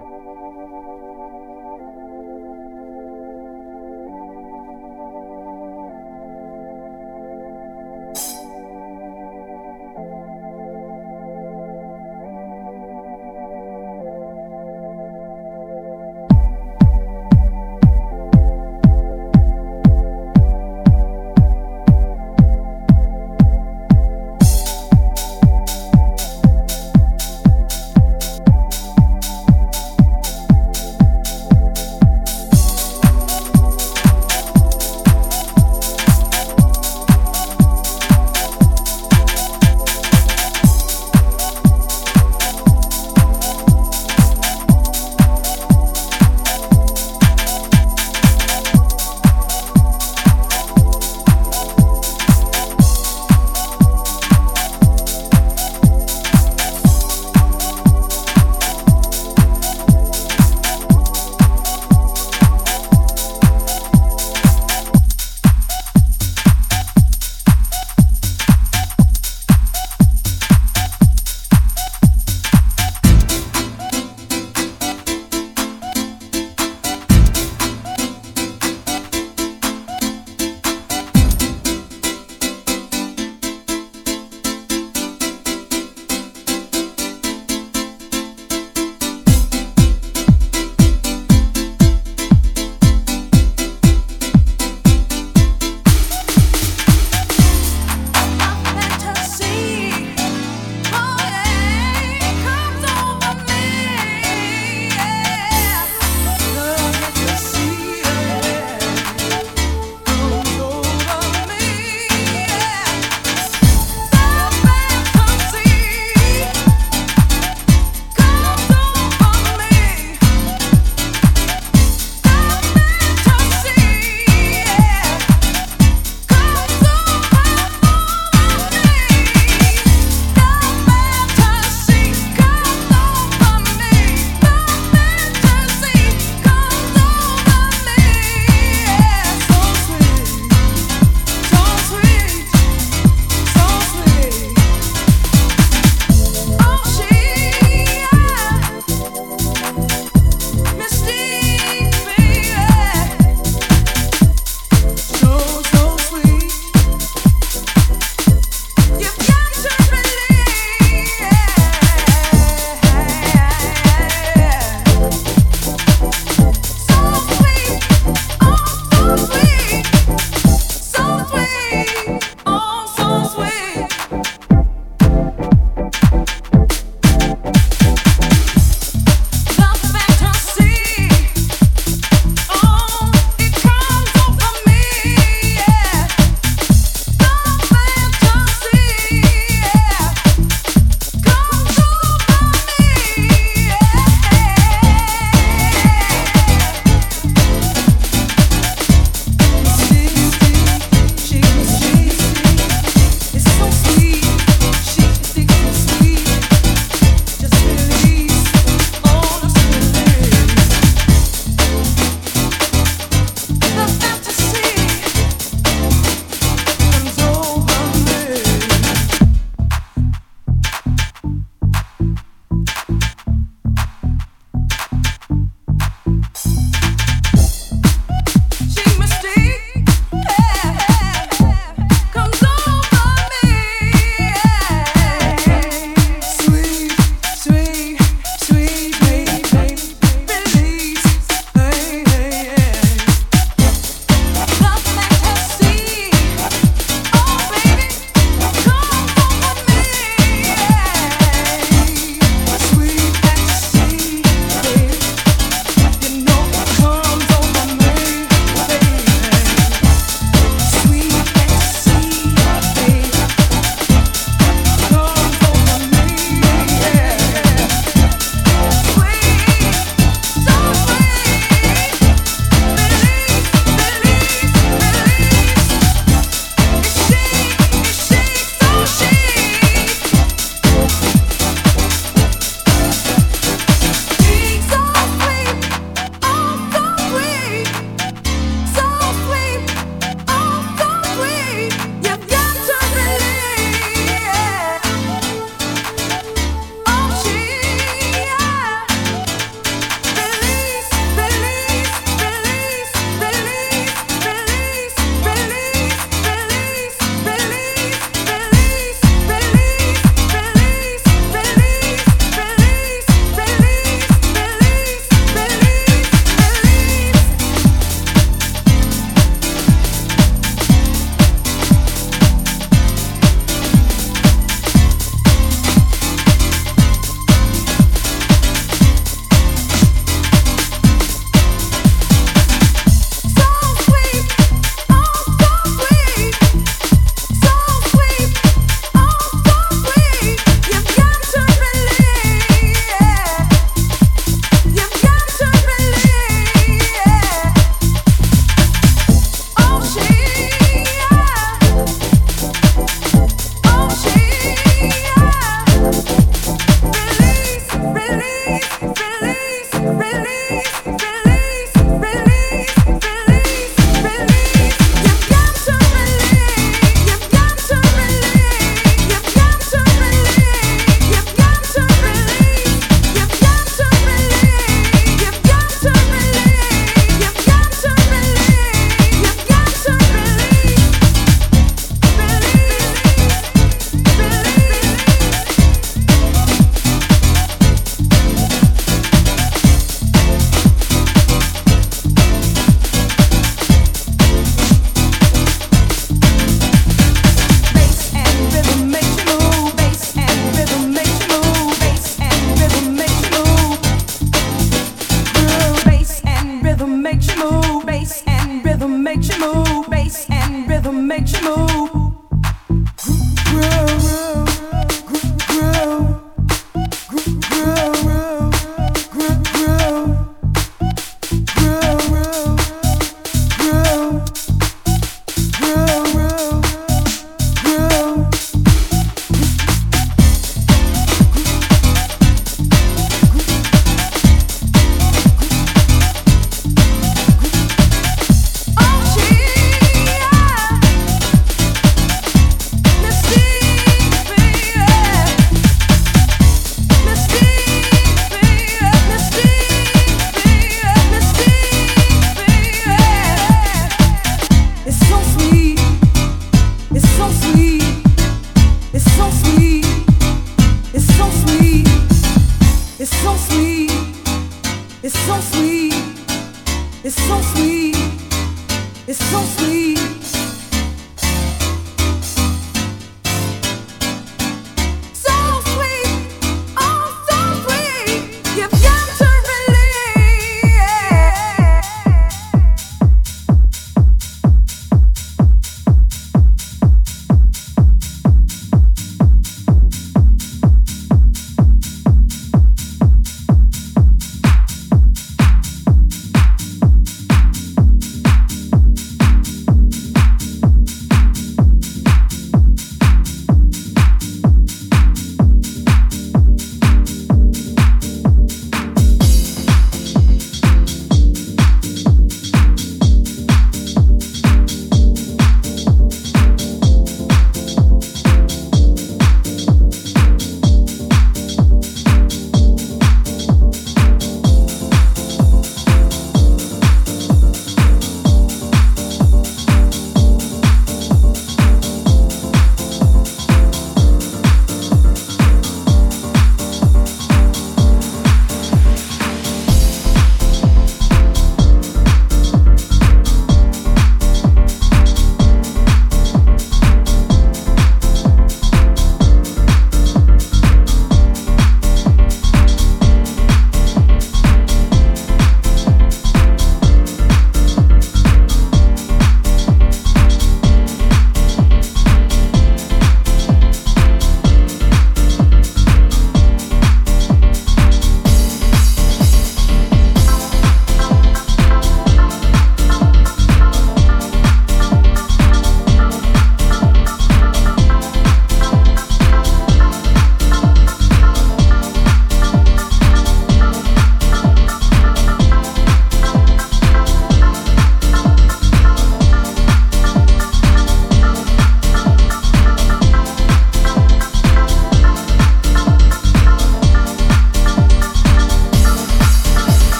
Thank you.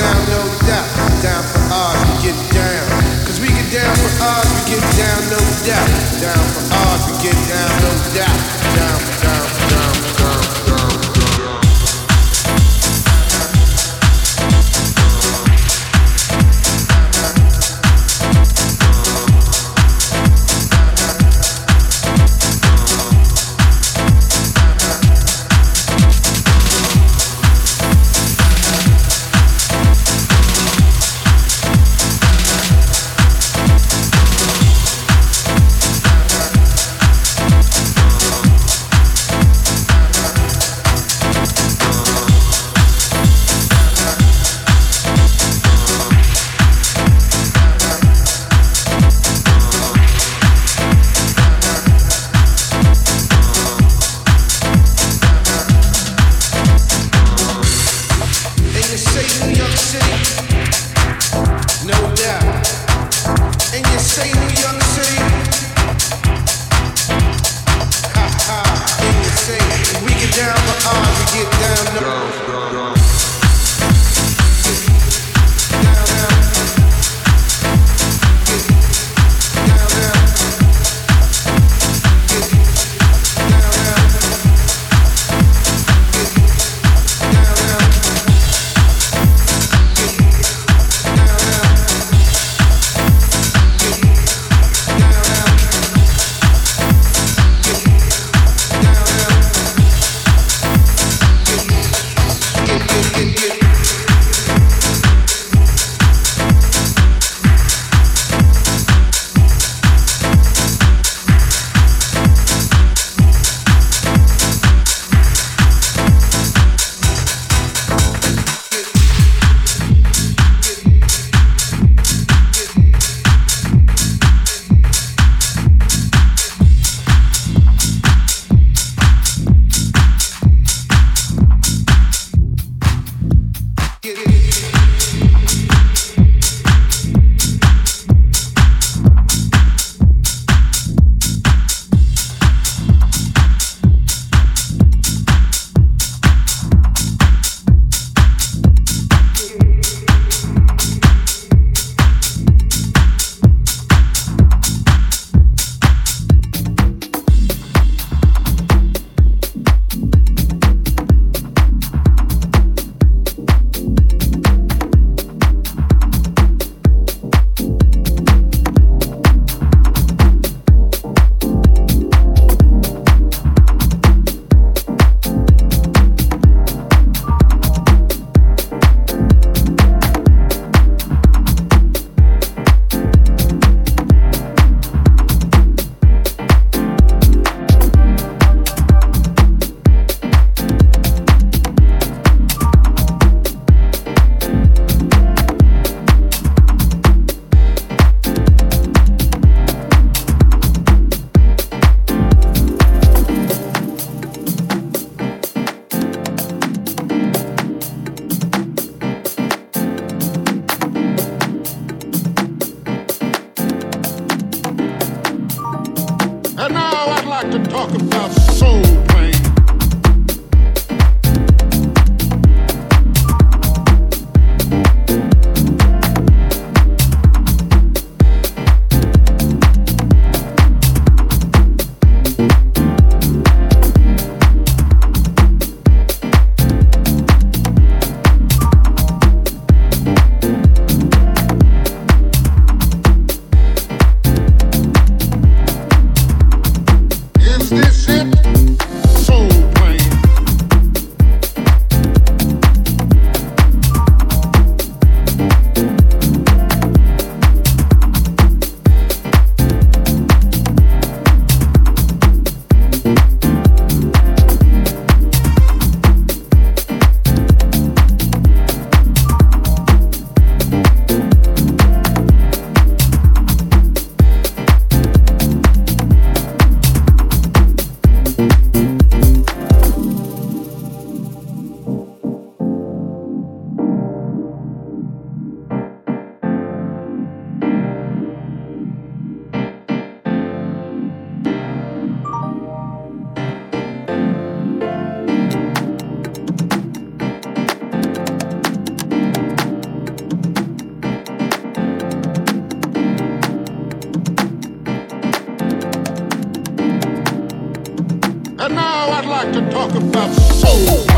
down, no doubt. Down for odds we get down. Cause we get down for odds we get down, no doubt. Down for odds we get down, no doubt. Down talk about soul.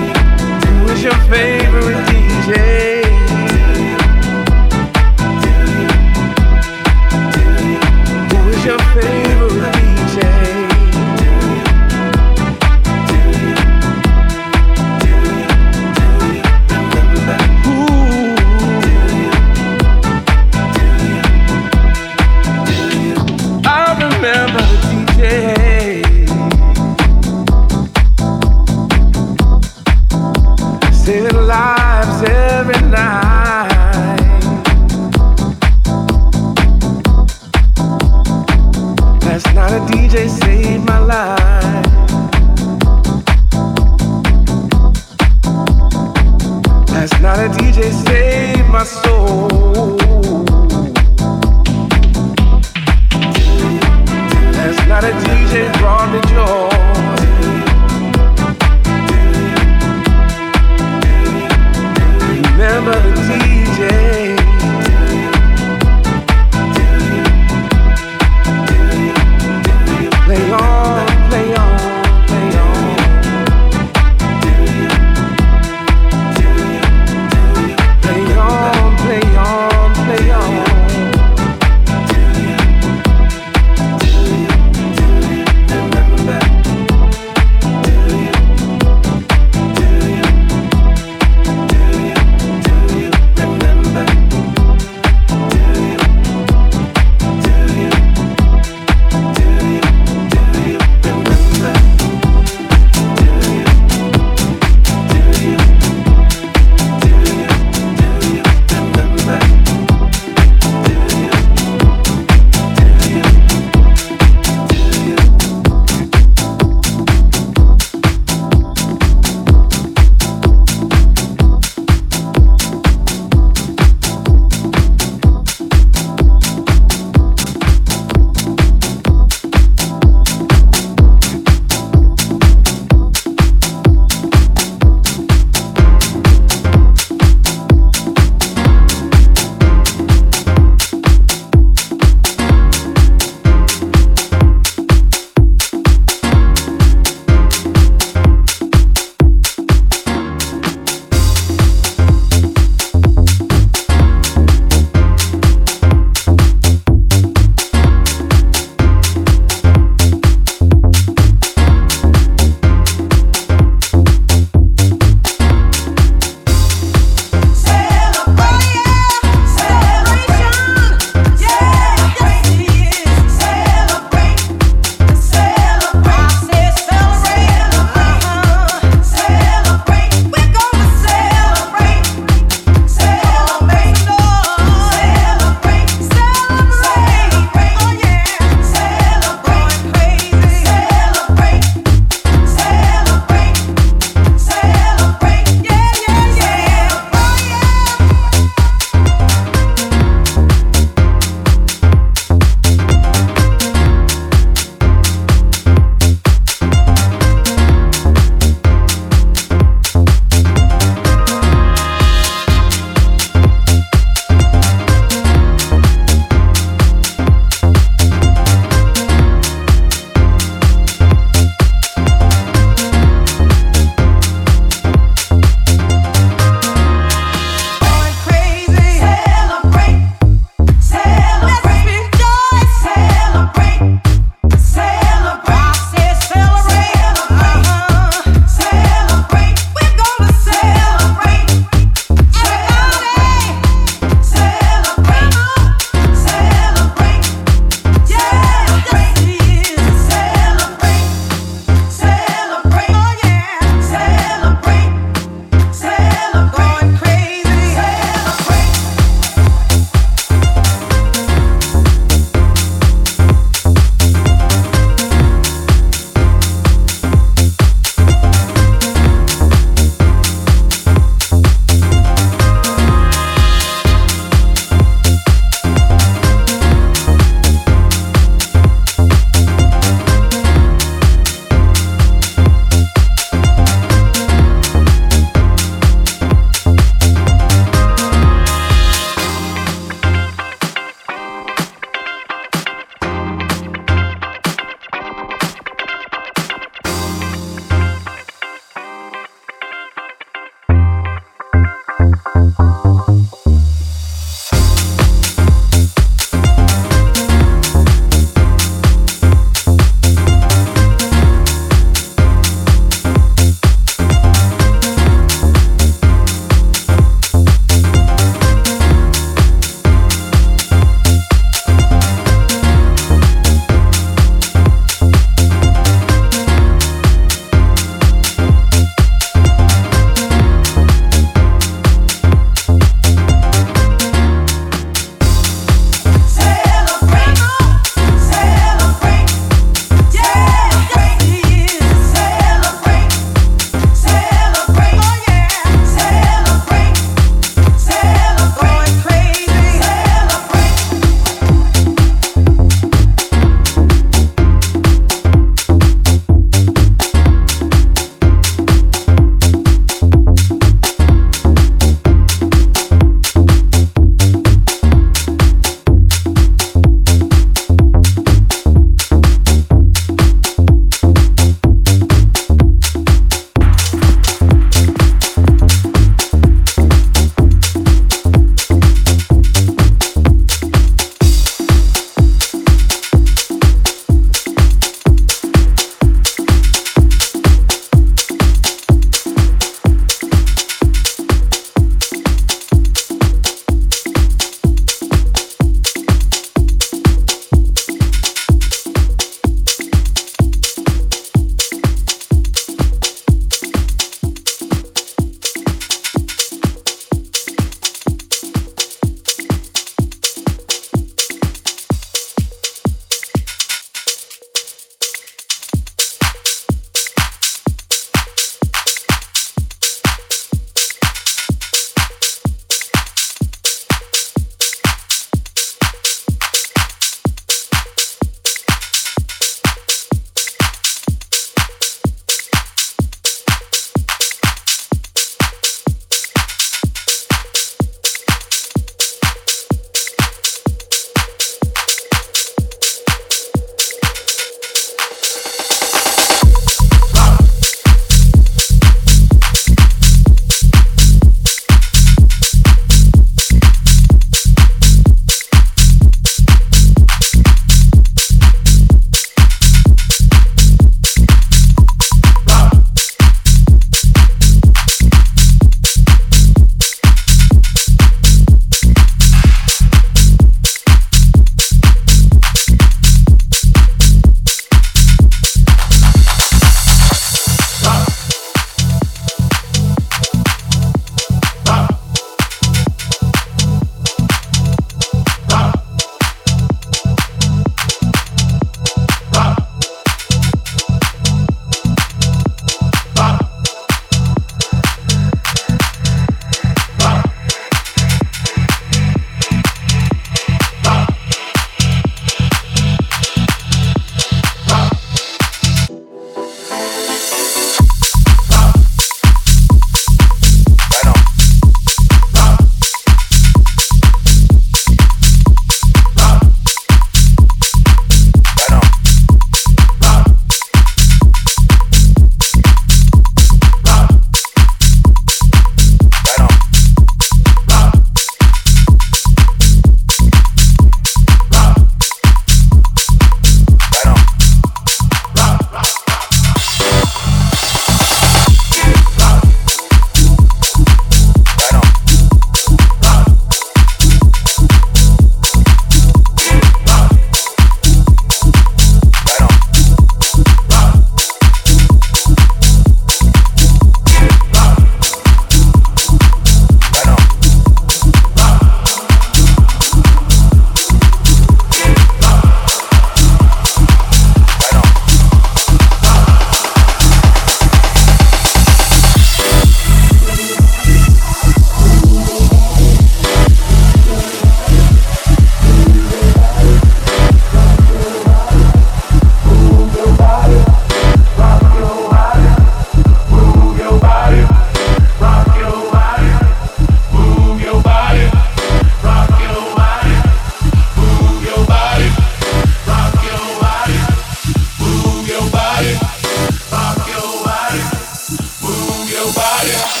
fire.